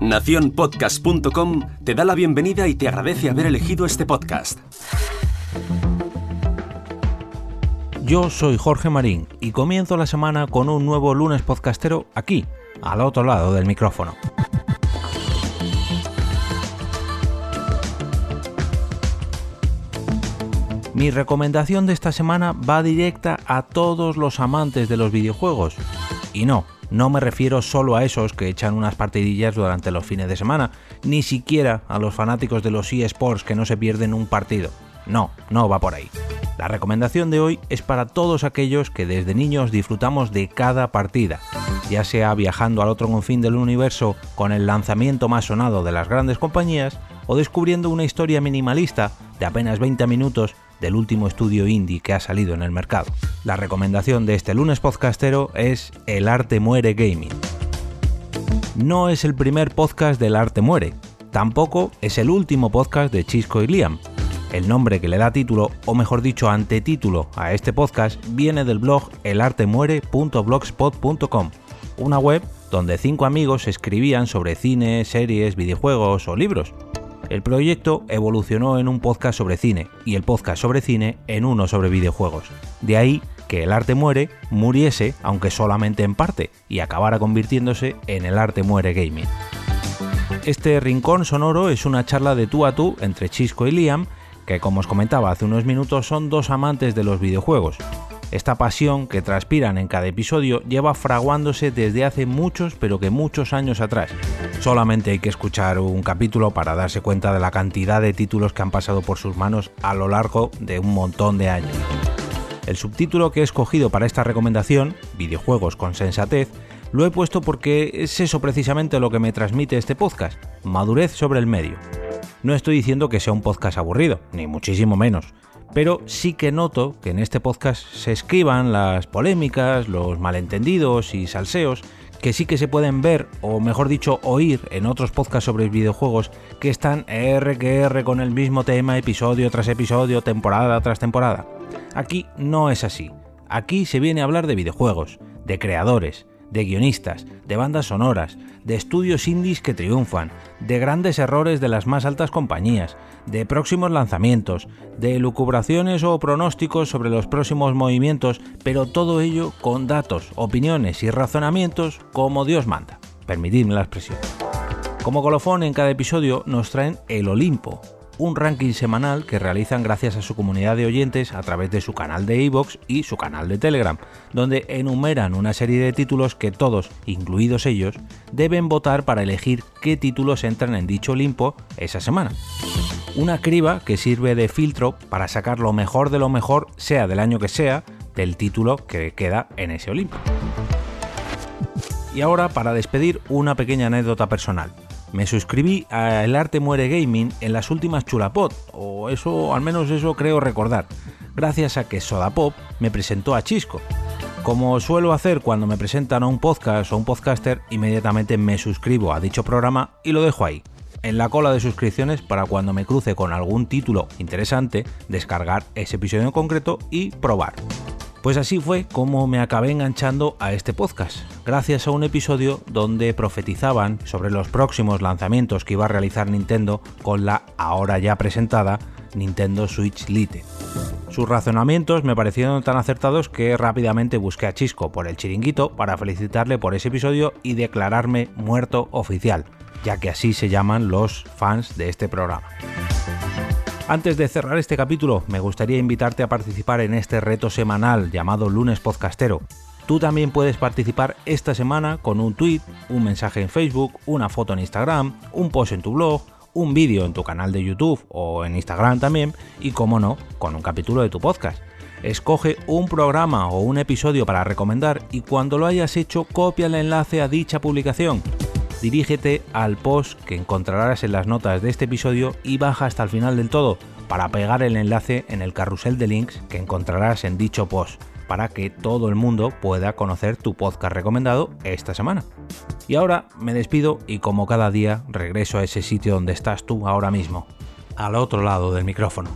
Naciónpodcast.com te da la bienvenida y te agradece haber elegido este podcast. Yo soy Jorge Marín y comienzo la semana con un nuevo lunes podcastero aquí, al otro lado del micrófono. Mi recomendación de esta semana va directa a todos los amantes de los videojuegos. Y no, no me refiero solo a esos que echan unas partidillas durante los fines de semana, ni siquiera a los fanáticos de los eSports que no se pierden un partido. No, no va por ahí. La recomendación de hoy es para todos aquellos que desde niños disfrutamos de cada partida, ya sea viajando al otro confín del universo con el lanzamiento más sonado de las grandes compañías, o descubriendo una historia minimalista de apenas 20 minutos del último estudio indie que ha salido en el mercado. La recomendación de este lunes podcastero es El arte muere gaming. No es el primer podcast del arte muere, tampoco es el último podcast de Chisco y Liam. El nombre que le da título, o mejor dicho, antetítulo a este podcast, viene del blog elartemuere.blogspot.com, una web donde cinco amigos escribían sobre cine, series, videojuegos o libros. El proyecto evolucionó en un podcast sobre cine y el podcast sobre cine en uno sobre videojuegos. De ahí que el arte muere muriese, aunque solamente en parte, y acabara convirtiéndose en el arte muere gaming. Este rincón sonoro es una charla de tú a tú entre Chisco y Liam, que como os comentaba hace unos minutos son dos amantes de los videojuegos. Esta pasión que transpiran en cada episodio lleva fraguándose desde hace muchos, pero que muchos años atrás. Solamente hay que escuchar un capítulo para darse cuenta de la cantidad de títulos que han pasado por sus manos a lo largo de un montón de años. El subtítulo que he escogido para esta recomendación, Videojuegos con Sensatez, lo he puesto porque es eso precisamente lo que me transmite este podcast, madurez sobre el medio. No estoy diciendo que sea un podcast aburrido, ni muchísimo menos pero sí que noto que en este podcast se escriban las polémicas, los malentendidos y salseos que sí que se pueden ver, o mejor dicho, oír en otros podcasts sobre videojuegos que están R que R con el mismo tema, episodio tras episodio, temporada tras temporada. Aquí no es así. Aquí se viene a hablar de videojuegos, de creadores, de guionistas, de bandas sonoras, de estudios indies que triunfan, de grandes errores de las más altas compañías, de próximos lanzamientos, de lucubraciones o pronósticos sobre los próximos movimientos, pero todo ello con datos, opiniones y razonamientos como Dios manda. Permitidme la expresión. Como colofón en cada episodio nos traen el Olimpo, un ranking semanal que realizan gracias a su comunidad de oyentes a través de su canal de iVoox y su canal de Telegram, donde enumeran una serie de títulos que todos, incluidos ellos, deben votar para elegir qué títulos entran en dicho Olimpo esa semana. Una criba que sirve de filtro para sacar lo mejor de lo mejor, sea del año que sea, del título que queda en ese Olimpo. Y ahora, para despedir, una pequeña anécdota personal me suscribí a El Arte Muere Gaming en las últimas Chulapod, o eso, al menos eso creo recordar, gracias a que Sodapop me presentó a Chisco. Como suelo hacer cuando me presentan a un podcast o un podcaster, inmediatamente me suscribo a dicho programa y lo dejo ahí, en la cola de suscripciones para cuando me cruce con algún título interesante, descargar ese episodio en concreto y probar. Pues así fue como me acabé enganchando a este podcast, gracias a un episodio donde profetizaban sobre los próximos lanzamientos que iba a realizar Nintendo con la ahora ya presentada Nintendo Switch Lite. Sus razonamientos me parecieron tan acertados que rápidamente busqué a Chisco por el chiringuito para felicitarle por ese episodio y declararme muerto oficial, ya que así se llaman los fans de este programa. Antes de cerrar este capítulo, me gustaría invitarte a participar en este reto semanal llamado Lunes Podcastero. Tú también puedes participar esta semana con un tweet, un mensaje en Facebook, una foto en Instagram, un post en tu blog, un vídeo en tu canal de YouTube o en Instagram también y, como no, con un capítulo de tu podcast. Escoge un programa o un episodio para recomendar y cuando lo hayas hecho copia el enlace a dicha publicación dirígete al post que encontrarás en las notas de este episodio y baja hasta el final del todo para pegar el enlace en el carrusel de links que encontrarás en dicho post para que todo el mundo pueda conocer tu podcast recomendado esta semana. Y ahora me despido y como cada día regreso a ese sitio donde estás tú ahora mismo, al otro lado del micrófono.